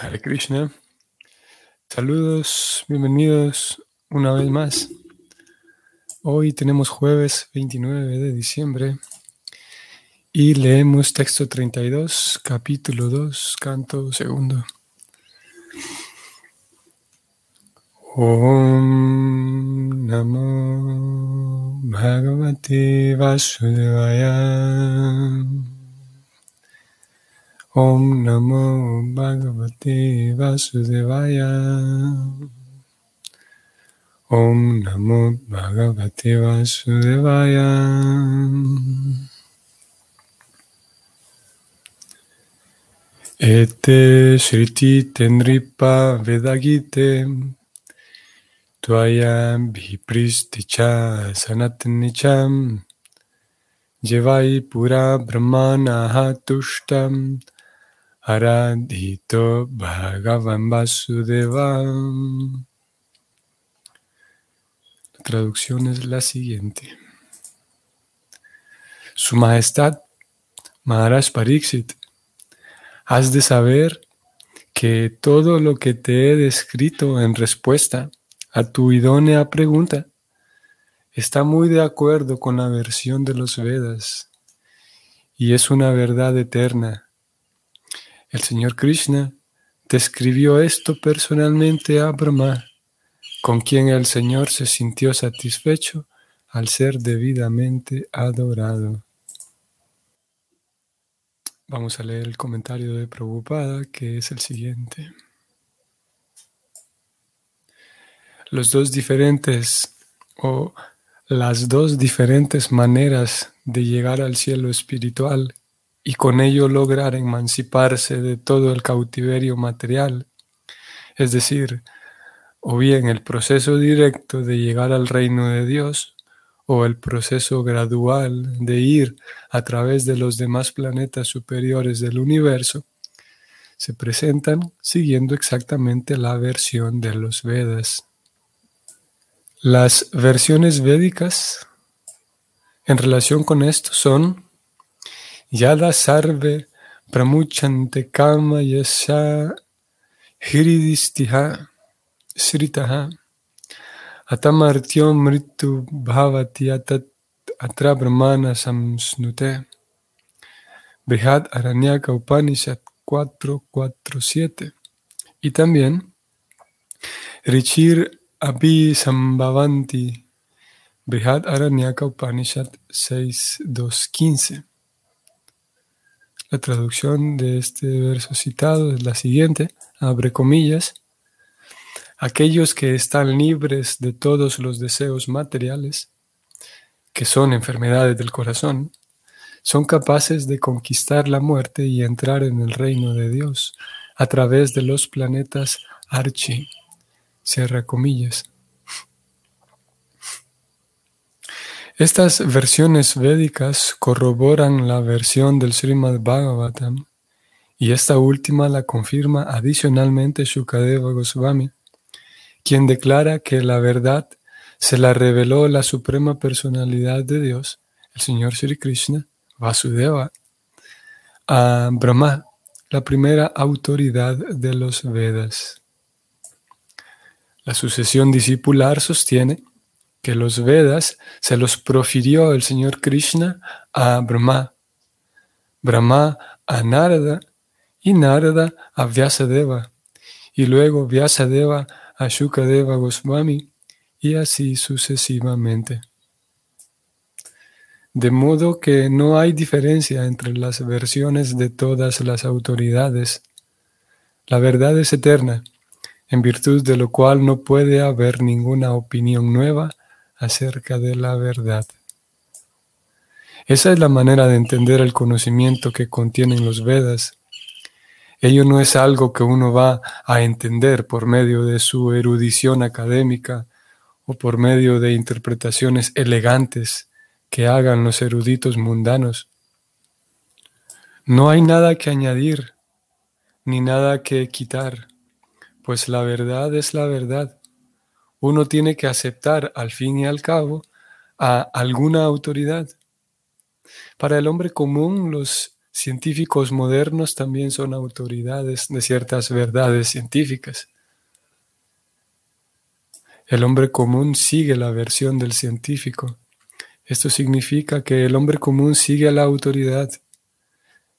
Hare Krishna. Saludos, bienvenidos una vez más. Hoy tenemos jueves 29 de diciembre y leemos texto 32, capítulo 2, canto segundo. Om Namo Bhagavate Vasudevaya. Om Namo Bhagavate Vasudevaya. Om Namo Bhagavate Vasudevaya. Ete Shriti Tenripa Vedagite Tvayam Vipristicha Sanatanicham Jevai Pura Aradhito Bhagavan Vasudeva. La traducción es la siguiente. Su Majestad Maharaj Pariksit, has de saber que todo lo que te he descrito en respuesta a tu idónea pregunta está muy de acuerdo con la versión de los Vedas y es una verdad eterna el Señor Krishna describió esto personalmente a Brahma, con quien el Señor se sintió satisfecho al ser debidamente adorado. Vamos a leer el comentario de Prabhupada, que es el siguiente. Los dos diferentes o las dos diferentes maneras de llegar al cielo espiritual y con ello lograr emanciparse de todo el cautiverio material, es decir, o bien el proceso directo de llegar al reino de Dios, o el proceso gradual de ir a través de los demás planetas superiores del universo, se presentan siguiendo exactamente la versión de los Vedas. Las versiones védicas en relación con esto son यदा सर्वे प्रमुचन्ते काम यस्या हृदिस्तिः श्रितः अतमर्त्यो मृत्यु भावति तत् अत्र ब्रह्माण संस्नुते बृहद अरण्यक उपनिषद क्वात्रो क्वात्रो siete. Y también, Richir Abhi Sambhavanti Brihad Aranyaka Upanishad 6.2.15 la traducción de este verso citado es la siguiente, abre comillas, aquellos que están libres de todos los deseos materiales, que son enfermedades del corazón, son capaces de conquistar la muerte y entrar en el reino de Dios a través de los planetas Archi, cierra comillas. Estas versiones védicas corroboran la versión del Srimad Bhagavatam y esta última la confirma adicionalmente Shukadeva Goswami, quien declara que la verdad se la reveló la suprema personalidad de Dios, el Señor Sri Krishna, Vasudeva, a Brahma, la primera autoridad de los Vedas. La sucesión discipular sostiene que los Vedas se los profirió el Señor Krishna a Brahma, Brahma a Narada y Narada a Vyasadeva, y luego Vyasadeva a Shukadeva Goswami, y así sucesivamente. De modo que no hay diferencia entre las versiones de todas las autoridades. La verdad es eterna, en virtud de lo cual no puede haber ninguna opinión nueva acerca de la verdad. Esa es la manera de entender el conocimiento que contienen los Vedas. Ello no es algo que uno va a entender por medio de su erudición académica o por medio de interpretaciones elegantes que hagan los eruditos mundanos. No hay nada que añadir ni nada que quitar, pues la verdad es la verdad uno tiene que aceptar al fin y al cabo a alguna autoridad. Para el hombre común, los científicos modernos también son autoridades de ciertas verdades científicas. El hombre común sigue la versión del científico. Esto significa que el hombre común sigue a la autoridad.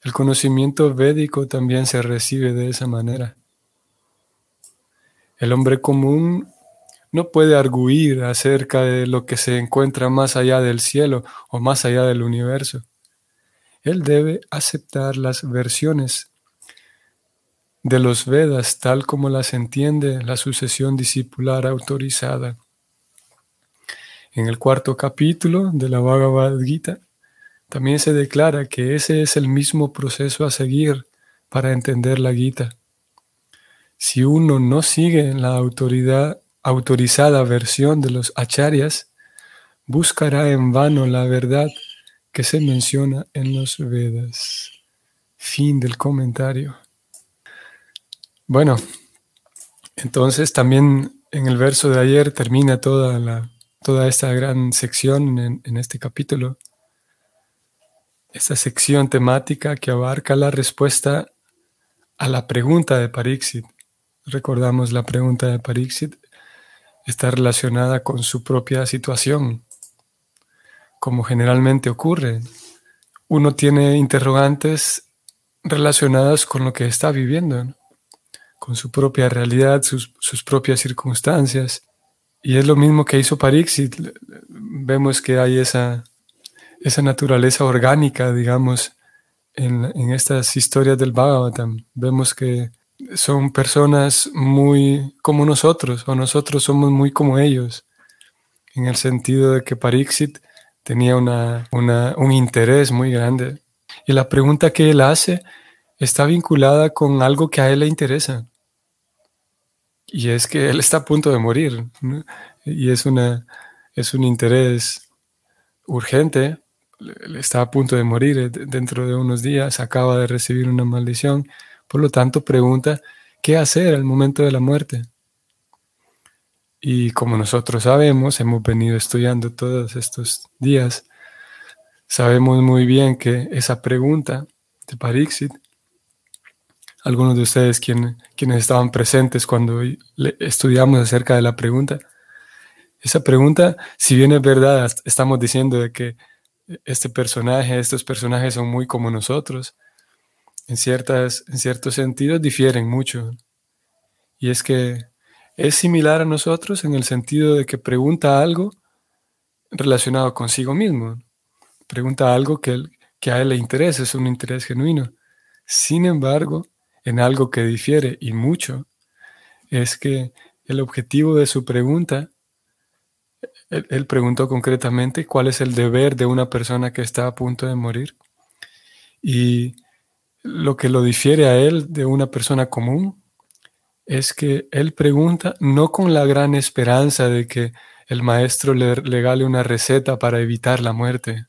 El conocimiento védico también se recibe de esa manera. El hombre común no puede arguir acerca de lo que se encuentra más allá del cielo o más allá del universo. Él debe aceptar las versiones de los Vedas tal como las entiende la sucesión discipular autorizada. En el cuarto capítulo de la Bhagavad Gita también se declara que ese es el mismo proceso a seguir para entender la Gita. Si uno no sigue la autoridad, autorizada versión de los acharyas, buscará en vano la verdad que se menciona en los Vedas. Fin del comentario. Bueno, entonces también en el verso de ayer termina toda, la, toda esta gran sección en, este capítulo, esta sección temática que abarca la respuesta a la pregunta de Parixit. Recordamos la pregunta de Parixit está relacionada con su propia situación, como generalmente ocurre. Uno tiene interrogantes relacionadas con lo que está viviendo con su propia realidad, sus, propias circunstancias. Y es lo mismo que hizo Parixit. Vemos que hay esa, esa naturaleza orgánica, digamos, en, en, estas historias del Bhagavatam. Vemos que son personas muy como nosotros, o nosotros somos muy como ellos, en el sentido de que Parixit tenía una, una, un interés muy grande. Y la pregunta que él hace está vinculada con algo que a él le interesa. Y es que él está a punto de morir. Y es, una, es un interés urgente. Está a punto de morir eh, dentro de unos días. Acaba de recibir una maldición. Por lo tanto, pregunta, ¿qué hacer al momento de la muerte? Y como nosotros sabemos, hemos venido estudiando todos estos días, sabemos muy bien que esa pregunta de Parixit algunos de ustedes quienes estaban presentes cuando estudiamos acerca de la pregunta. Esa pregunta, si bien es verdad, estamos diciendo de que este personaje, estos personajes son muy como nosotros, en, ciertas, en ciertos sentidos difieren mucho. Y es que es similar a nosotros en el sentido de que pregunta algo relacionado consigo mismo. Pregunta algo que, que a él le interesa, es un interés genuino. Sin embargo, en algo que difiere y mucho es que el objetivo de su pregunta, él, preguntó concretamente cuál es el deber de una persona que está a punto de morir. Y lo que lo difiere a él de una persona común es que él pregunta no con la gran esperanza de que el maestro le regale una receta para evitar la muerte.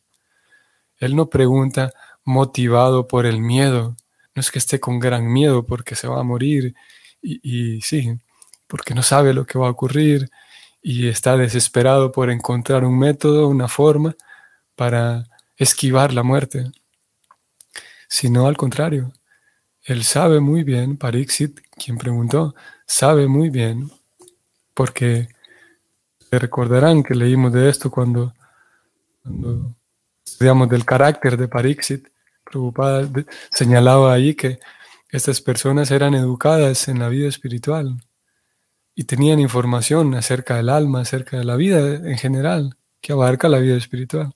Él no pregunta motivado por el miedo, no es que esté con gran miedo porque se va a morir y, sí, porque no sabe lo que va a ocurrir y está desesperado por encontrar un método, una forma para esquivar la muerte, sino al contrario. Él sabe muy bien, Parixit, quien preguntó, sabe muy bien, porque recordarán que leímos de esto cuando, cuando del carácter de preocupada, señalaba ahí que estas personas eran educadas en la vida espiritual y tenían información acerca del alma, acerca de la vida en general, que abarca la vida espiritual.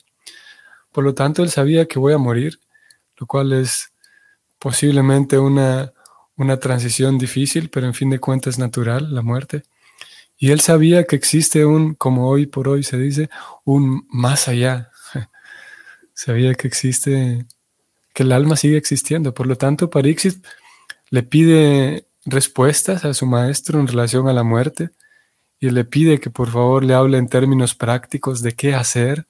Por lo tanto, él sabía que voy a morir, lo cual es posiblemente una, una transición difícil, pero en fin de cuentas natural, la muerte. Y él sabía que existe un, como hoy por hoy se dice, un más allá. sabía que existe que el alma sigue existiendo. Por lo tanto, Parixit le pide respuestas a su maestro en relación a la muerte y le pide que por favor le hable en términos prácticos de qué hacer,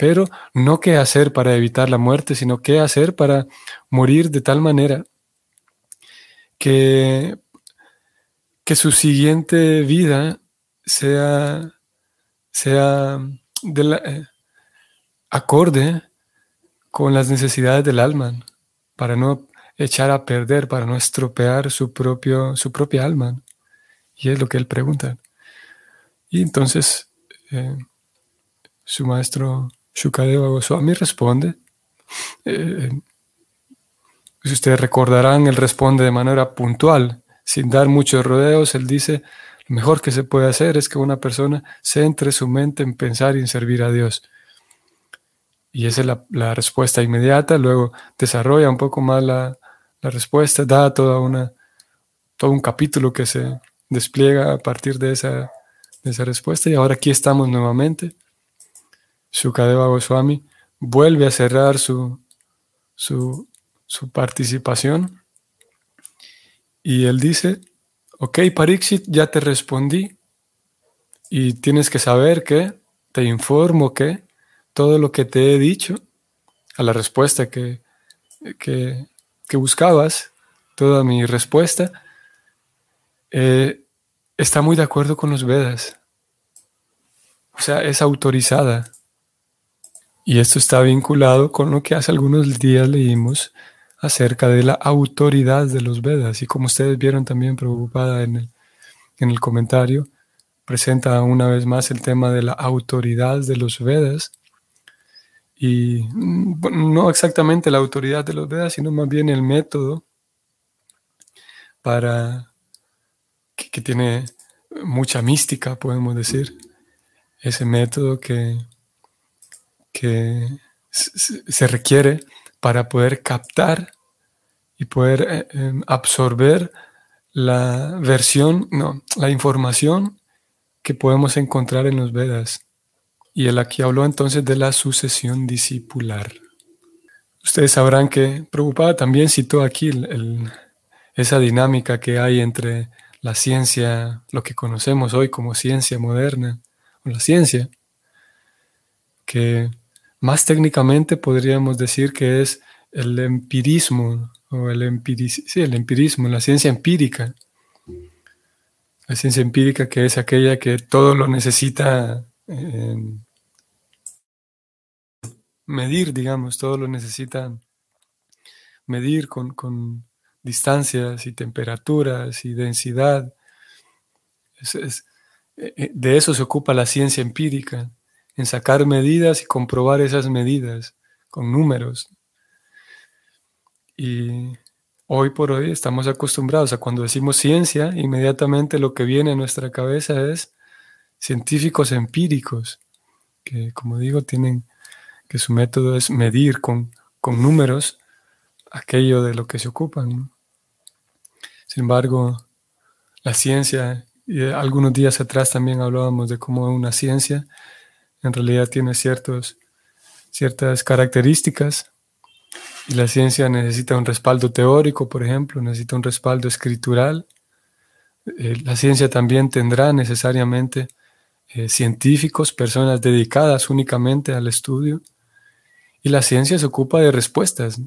pero no qué hacer para evitar la muerte, sino qué hacer para morir de tal manera que, que su siguiente vida sea, sea de la, eh, acorde con las necesidades del alma. para no echar a perder, para no estropear su, propio, su propia alma. Y es lo que él pregunta. Y entonces eh, su maestro Shukadeva Goswami responde. Eh, si ustedes recordarán, él responde de manera puntual, sin dar muchos rodeos. Él dice, lo mejor que se puede hacer es que una persona centre su mente en pensar y en servir a Dios. Y esa es la, respuesta inmediata. Luego desarrolla un poco más la, respuesta, da toda una, todo un capítulo que se despliega a partir de esa, esa respuesta. Y ahora aquí estamos nuevamente. Sukadeva Goswami vuelve a cerrar su, su, su participación. Y él dice, ok, Pariksit, ya te respondí. Y tienes que saber que, te informo que todo lo que te he dicho, a la respuesta que, que, buscabas, toda mi respuesta, eh, está muy de acuerdo con los Vedas. O sea, es autorizada. Y esto está vinculado con lo que hace algunos días leímos acerca de la autoridad de los Vedas. Y como ustedes vieron también preocupada en el, en el comentario, presenta una vez más el tema de la autoridad de los Vedas y no exactamente la autoridad de los Vedas, sino más bien el método para que, tiene mucha mística, podemos decir. Ese método que, que se requiere para poder captar y poder eh, em, absorber la versión, no, la información que podemos encontrar en los Vedas. Y él aquí habló entonces de la sucesión discipular. Ustedes sabrán que Prabhupada también citó aquí esa dinámica que hay entre la ciencia, lo que conocemos hoy como ciencia moderna, o la ciencia, que más técnicamente podríamos decir que es el empirismo, o el, el empirismo, la ciencia empírica. La ciencia empírica que es aquella que todo lo necesita medir, digamos, todo lo necesitan medir con, distancias y temperaturas y densidad. Eh, eh, de eso se ocupa la ciencia empírica, en sacar medidas y comprobar esas medidas con números. Y hoy por hoy estamos acostumbrados a cuando decimos ciencia, inmediatamente lo que viene a nuestra cabeza es científicos empíricos, que como digo, tienen que su método es medir con, números aquello de lo que se ocupan. Sin embargo, la ciencia, y algunos días atrás también hablábamos de cómo una ciencia en realidad tiene ciertos, ciertas características y la ciencia necesita un respaldo teórico, por ejemplo, necesita un respaldo escritural. Eh, la ciencia también tendrá necesariamente eh, científicos, personas dedicadas únicamente al estudio. Y la ciencia se ocupa de respuestas,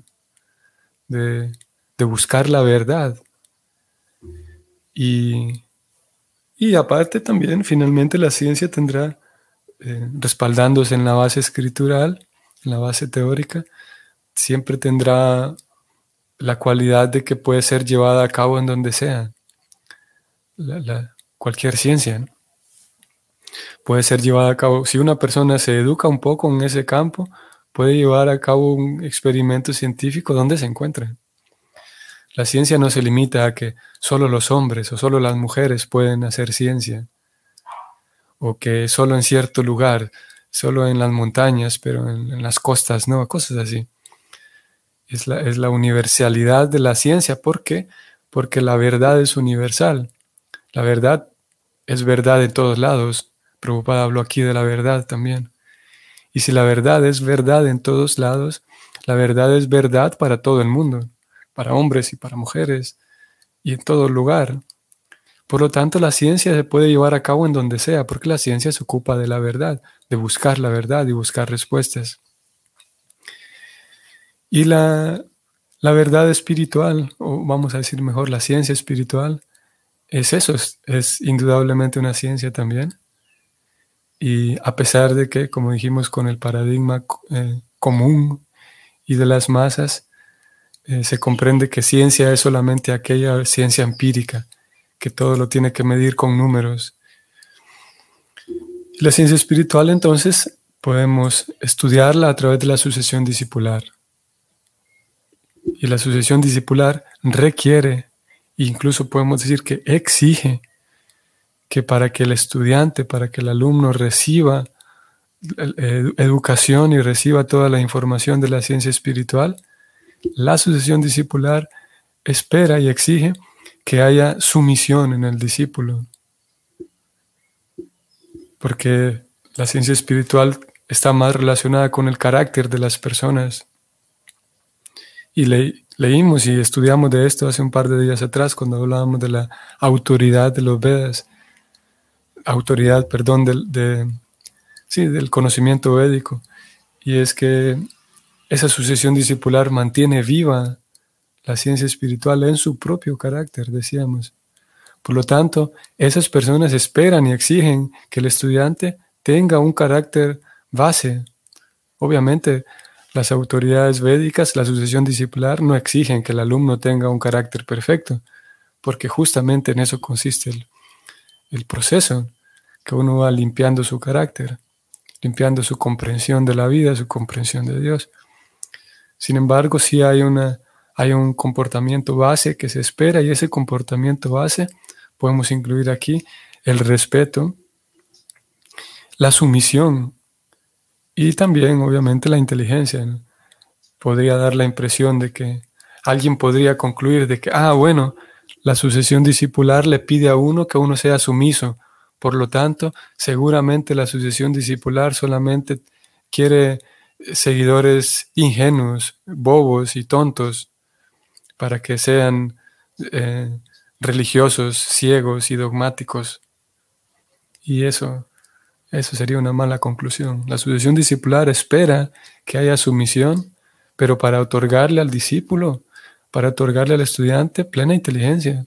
de, buscar la verdad. Y, aparte también, finalmente, la ciencia tendrá, eh, respaldándose en la base escritural, en la base teórica, siempre tendrá la cualidad de que puede ser llevada a cabo en donde sea. cualquier ciencia puede ser llevada a cabo. Si una persona se educa un poco en ese campo, puede llevar a cabo un experimento científico donde se encuentre. La ciencia no se limita a que solo los hombres o solo las mujeres pueden hacer ciencia, o que solo en cierto lugar, solo en las montañas, pero en, las costas, no, cosas así. Es la, es la universalidad de la ciencia. ¿Por qué? Porque la verdad es universal. La verdad es verdad en todos lados. Prabhupada habló aquí de la verdad también. Y si la verdad es verdad en todos lados, la verdad es verdad para todo el mundo, para hombres y para mujeres, y en todo lugar. Por lo tanto, la ciencia se puede llevar a cabo en donde sea, porque la ciencia se ocupa de la verdad, de buscar la verdad y buscar respuestas. Y la, la verdad espiritual, o vamos a decir mejor, la ciencia espiritual, es eso, es indudablemente una ciencia también. Y a pesar de que, como dijimos, con el paradigma eh, común y de las masas, eh, se comprende que ciencia es solamente aquella ciencia empírica, que todo lo tiene que medir con números. La ciencia espiritual entonces podemos estudiarla a través de la sucesión discipular. Y la sucesión discipular requiere, incluso podemos decir que exige, que para que el estudiante, para que el alumno reciba educación y reciba toda la información de la ciencia espiritual, la sucesión discipular espera y exige que haya sumisión en el discípulo. Porque la ciencia espiritual está más relacionada con el carácter de las personas. Y leímos y estudiamos de esto hace un par de días atrás cuando hablábamos de la autoridad de los Vedas, autoridad, perdón, de, sí, del conocimiento védico. Y es que esa sucesión discipular mantiene viva la ciencia espiritual en su propio carácter, decíamos. Por lo tanto, esas personas esperan y exigen que el estudiante tenga un carácter base. Obviamente, las autoridades védicas, la sucesión discipular, no exigen que el alumno tenga un carácter perfecto, porque justamente en eso consiste el, el proceso, que uno va limpiando su carácter, limpiando su comprensión de la vida, su comprensión de Dios. Sin embargo, sí hay, una, hay un comportamiento base que se espera y ese comportamiento base podemos incluir aquí el respeto, la sumisión y también, obviamente, la inteligencia. Podría dar la impresión de que alguien podría concluir de que, ah, bueno, la sucesión discipular le pide a uno que uno sea sumiso. Por lo tanto, seguramente la sucesión discipular solamente quiere seguidores ingenuos, bobos y tontos para que sean eh, religiosos, ciegos y dogmáticos. Y eso, eso sería una mala conclusión. La sucesión discipular espera que haya sumisión, pero para otorgarle al discípulo, para otorgarle al estudiante plena inteligencia,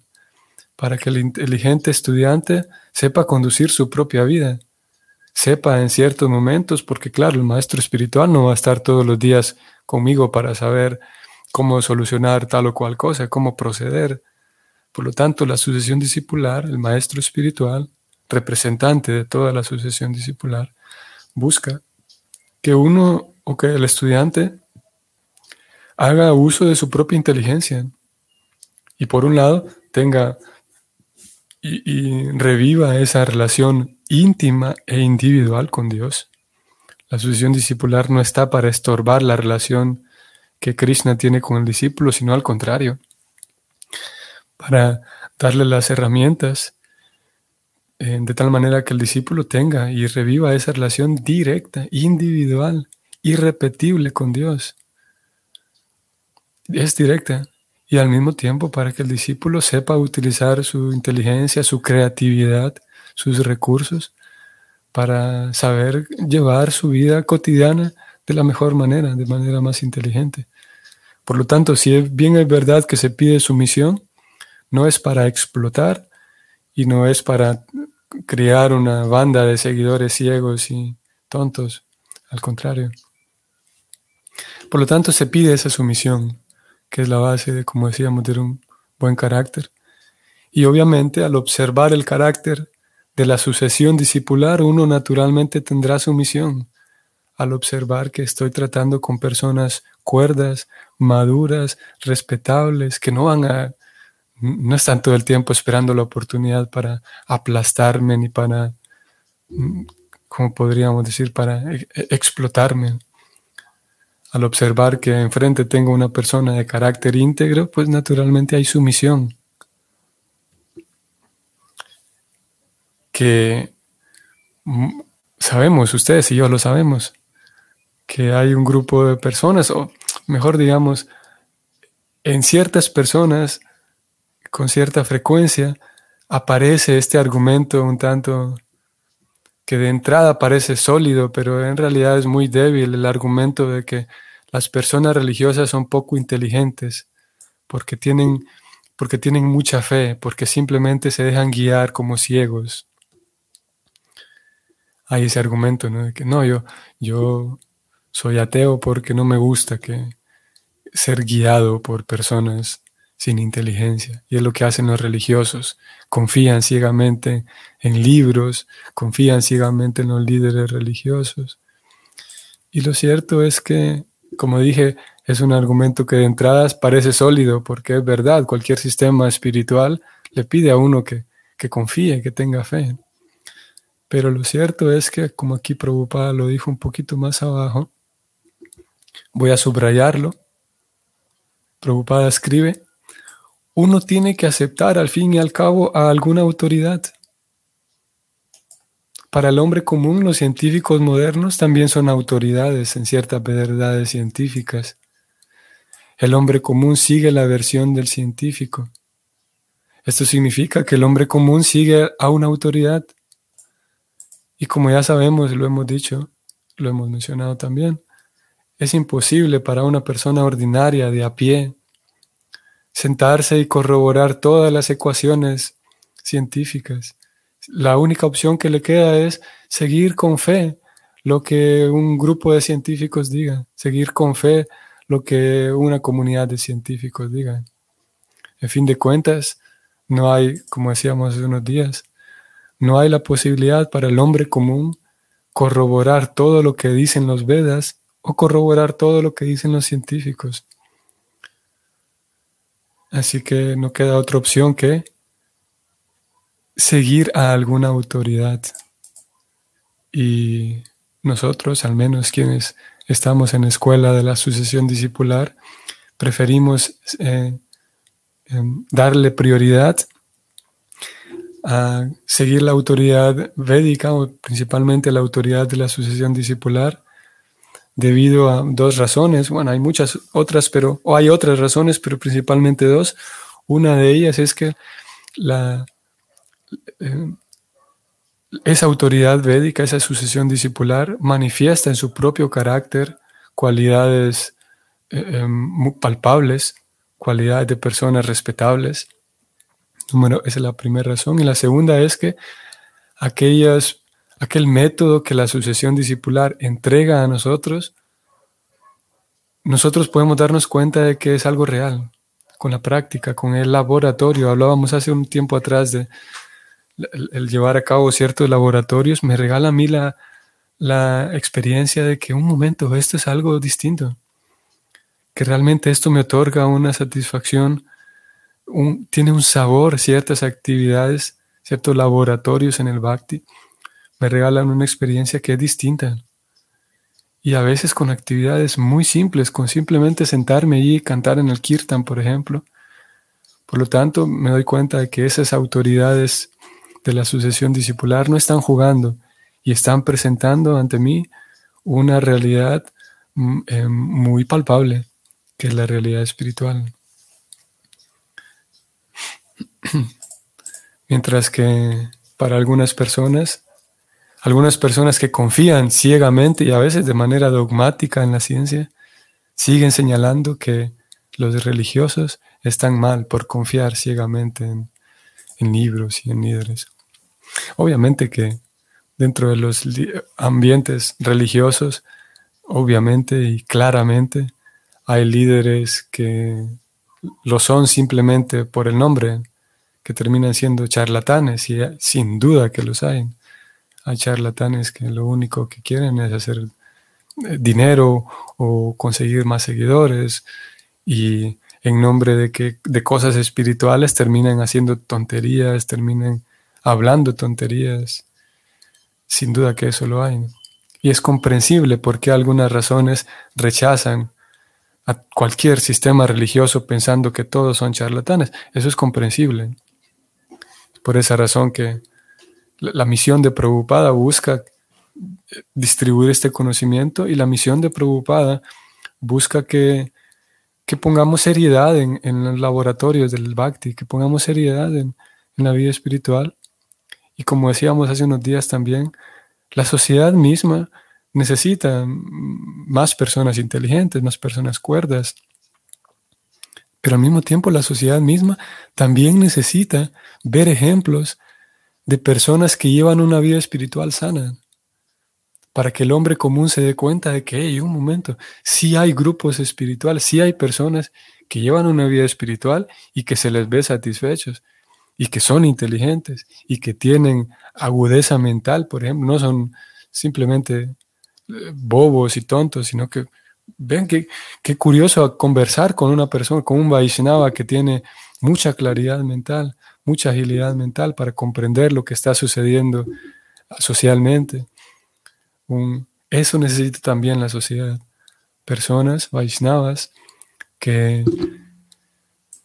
para que el inteligente estudiante sepa conducir su propia vida sepa en ciertos momentos, porque claro, el maestro espiritual no va a estar todos los días conmigo para saber cómo solucionar tal o cual cosa, cómo proceder. Por lo tanto, la sucesión discipular, el maestro espiritual, representante de toda la sucesión discipular, busca que uno o que el estudiante haga uso de su propia inteligencia y por un lado tenga y, reviva esa relación íntima e individual con Dios. La sucesión discipular no está para estorbar la relación que Krishna tiene con el discípulo, sino al contrario, para darle las herramientas eh, de tal manera que el discípulo tenga y reviva esa relación directa, individual, irrepetible con Dios. Es directa, y al mismo tiempo para que el discípulo sepa utilizar su inteligencia, su creatividad, sus recursos para saber llevar su vida cotidiana de la mejor manera, de manera más inteligente. Por lo tanto, si bien es verdad que se pide sumisión, no es para explotar y no es para crear una banda de seguidores ciegos y tontos, al contrario. Por lo tanto, se pide esa sumisión que es la base de, como decíamos, de un buen carácter. Y obviamente al observar el carácter de la sucesión discipular, uno naturalmente tendrá su misión. Al observar que estoy tratando con personas cuerdas, maduras, respetables, que no van a, no están todo el tiempo esperando la oportunidad para aplastarme ni para, mm, como podríamos decir, para e, e, explotarme. Al observar que enfrente tengo una persona de carácter íntegro, pues naturalmente hay sumisión. Que mm, sabemos, ustedes y yo lo sabemos, que hay un grupo de personas, o mejor digamos, en ciertas personas, con cierta frecuencia, aparece este argumento un tanto que de entrada parece sólido, pero en realidad es muy débil el argumento de que las personas religiosas son poco inteligentes porque tienen, porque tienen mucha fe, porque simplemente se dejan guiar como ciegos. Hay ese argumento, ¿no? De que no, yo, yo soy ateo porque no me gusta que, ser guiado por personas sin inteligencia. Y es lo que hacen los religiosos. Confían ciegamente en libros, confían ciegamente en los líderes religiosos. Y lo cierto es que, como dije, es un argumento que de entradas parece sólido, porque es verdad, cualquier sistema espiritual le pide a uno que, que confíe, que tenga fe. Pero lo cierto es que, como aquí Prabhupada lo dijo un poquito más abajo, voy a subrayarlo. Prabhupada escribe, uno tiene que aceptar al fin y al cabo a alguna autoridad. Para el hombre común, los científicos modernos también son autoridades en ciertas verdades científicas. El hombre común sigue la versión del científico. Esto significa que el hombre común sigue a una autoridad. Y como ya sabemos, lo hemos dicho, lo hemos mencionado también, es imposible para una persona ordinaria de a pie sentarse y corroborar todas las ecuaciones científicas. La única opción que le queda es seguir con fe lo que un grupo de científicos diga, seguir con fe lo que una comunidad de científicos diga. En fin de cuentas, no hay, como decíamos hace unos días, no hay la posibilidad para el hombre común corroborar todo lo que dicen los Vedas o corroborar todo lo que dicen los científicos. Así que no queda otra opción que seguir a alguna autoridad. Y nosotros, al menos quienes estamos en la escuela de la sucesión discipular, preferimos eh, em, darle prioridad a seguir la autoridad védica o principalmente la autoridad de la sucesión discipular debido a dos razones. Bueno, hay muchas otras, pero, o hay otras razones, pero principalmente dos. Una de ellas es que la, eh, esa autoridad védica, esa sucesión discipular, manifiesta en su propio carácter cualidades eh, em, palpables, cualidades de personas respetables. Número, esa es la primera razón. Y la segunda es que aquellas aquel método que la sucesión discipular entrega a nosotros, nosotros podemos darnos cuenta de que es algo real, con la práctica, con el laboratorio. Hablábamos hace un tiempo atrás de el, llevar a cabo ciertos laboratorios, me regala a mí la, la experiencia de que un momento, esto es algo distinto, que realmente esto me otorga una satisfacción, tiene un sabor, ciertas actividades, ciertos laboratorios en el bhakti me regalan una experiencia que es distinta. Y a veces con actividades muy simples, con simplemente sentarme allí y cantar en el kirtan, por ejemplo. Por lo tanto, me doy cuenta de que esas autoridades de la sucesión discipular no están jugando y están presentando ante mí una realidad mm, eh, muy palpable, que es la realidad espiritual. Mientras que para algunas personas algunas personas que confían ciegamente y a veces de manera dogmática en la ciencia siguen señalando que los religiosos están mal por confiar ciegamente en, libros y en líderes. Obviamente que dentro de los ambientes religiosos, obviamente y claramente, hay líderes que lo son simplemente por el nombre, que terminan siendo charlatanes y sin duda que los hay. Hay charlatanes que lo único que quieren es hacer eh, dinero o conseguir más seguidores y en nombre de que de cosas espirituales terminan haciendo tonterías, terminan hablando tonterías. Sin duda que eso lo hay. Y es comprensible porque algunas razones rechazan a cualquier sistema religioso pensando que todos son charlatanes. Eso es comprensible. Por esa razón que la, misión de Prabhupada busca eh, distribuir este conocimiento y la misión de Prabhupada busca que, pongamos seriedad en, los laboratorios del Bhakti, que pongamos seriedad en, en la vida espiritual. Y como decíamos hace unos días también, la sociedad misma necesita más personas inteligentes, más personas cuerdas. Pero al mismo tiempo la sociedad misma también necesita ver ejemplos de personas que llevan una vida espiritual sana. para que el hombre común se dé cuenta de que, hey, un momento, sí hay grupos espirituales, sí hay personas que llevan una vida espiritual y que se les ve satisfechos y que son inteligentes y que tienen agudeza mental, por ejemplo, no son simplemente eh, bobos y tontos, sino que ven que qué curioso conversar con una persona, con un Vaishnava que tiene mucha claridad mental, mucha agilidad mental para comprender lo que está sucediendo socialmente. eso necesita también la sociedad. Personas, Vaishnavas, que,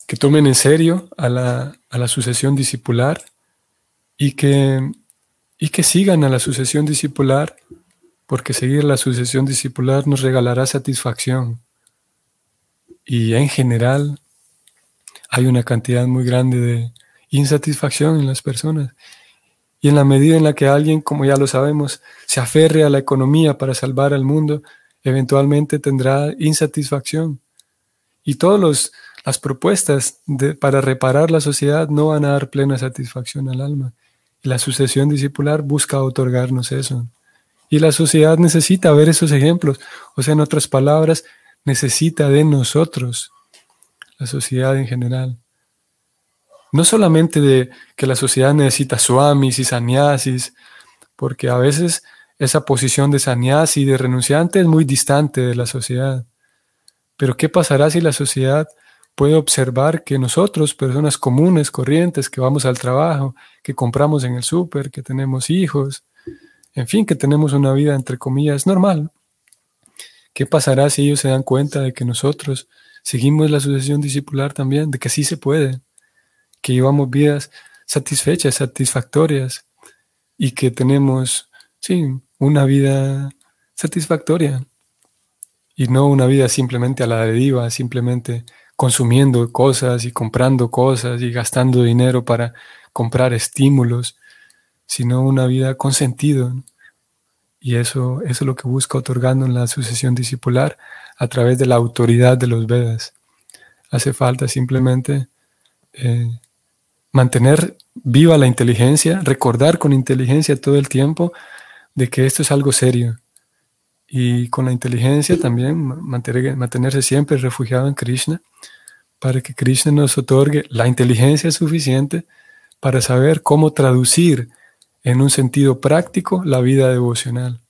que tomen en serio a la, a la sucesión discipular y que, y que sigan a la sucesión discipular, porque seguir la sucesión discipular nos regalará satisfacción. Y en general hay una cantidad muy grande de insatisfacción en las personas. Y en la medida en la que alguien, como ya lo sabemos, se aferre a la economía para salvar al mundo, eventualmente tendrá insatisfacción. Y todas las propuestas para reparar la sociedad no van a dar plena satisfacción al alma. Y la sucesión discipular busca otorgarnos eso. Y la sociedad necesita ver esos ejemplos. O sea, en otras palabras, necesita de nosotros, la sociedad en general. No solamente de que la sociedad necesita swamis y sannyasis, porque a veces esa posición de sannyasi y de renunciante es muy distante de la sociedad. Pero ¿qué pasará si la sociedad puede observar que nosotros, personas comunes, corrientes, que vamos al trabajo, que compramos en el súper, que tenemos hijos, en fin, que tenemos una vida entre comillas normal? ¿Qué pasará si ellos se dan cuenta de que nosotros seguimos la sucesión discipular también, de que sí se puede, que llevamos vidas satisfechas, satisfactorias y que tenemos, sí, una vida satisfactoria? y no una vida simplemente a la deriva, simplemente consumiendo cosas y comprando cosas y gastando dinero para comprar estímulos, sino una vida con sentido. Y eso, eso es lo que busca otorgando en la sucesión discipular a través de la autoridad de los Vedas. Hace falta simplemente eh, mantener viva la inteligencia, recordar con inteligencia todo el tiempo de que esto es algo serio, y con la inteligencia también mantenerse siempre refugiado en Krishna para que Krishna nos otorgue la inteligencia suficiente para saber cómo traducir en un sentido práctico la vida devocional,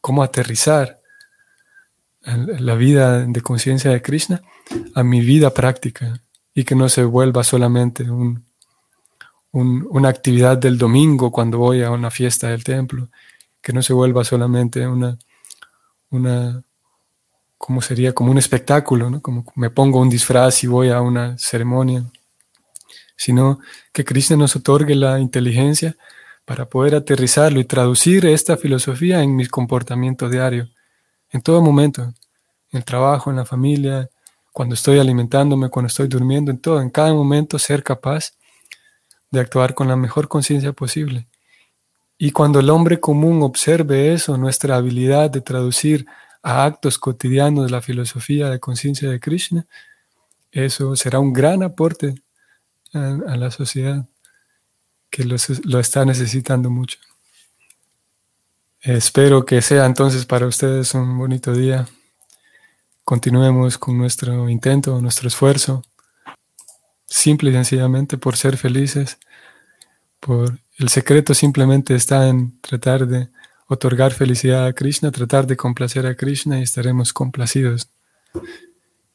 cómo aterrizar la vida de conciencia de Krishna a mi vida práctica y que no se vuelva solamente una actividad del domingo cuando voy a una fiesta del templo, que no se vuelva solamente una una, como sería como un espectáculo, ¿no? como me pongo un disfraz y voy a una ceremonia, sino que Krishna nos otorgue la inteligencia para poder aterrizarlo y traducir esta filosofía en mi comportamiento diario, en todo momento, en el trabajo, en la familia, cuando estoy alimentándome, cuando estoy durmiendo, en todo, en cada momento ser capaz de actuar con la mejor conciencia posible. Y cuando el hombre común observe eso, nuestra habilidad de traducir a actos cotidianos la filosofía de conciencia de Krishna, eso será un gran aporte a, la sociedad que lo, está necesitando mucho. Espero que sea entonces para ustedes un bonito día. Continuemos con nuestro intento, nuestro esfuerzo, simple y sencillamente por ser felices, por el secreto simplemente está en tratar de otorgar felicidad a Krishna, tratar de complacer a Krishna y estaremos complacidos.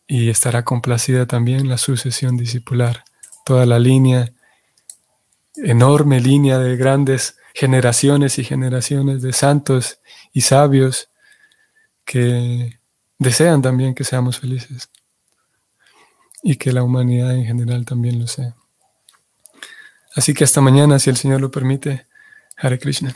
Y estará complacida también la sucesión discipular, toda la línea, enorme línea de grandes generaciones y generaciones de santos y sabios que desean también que seamos felices y que la humanidad en general también lo sea. Así que hasta mañana, si el Señor lo permite. Hare Krishna.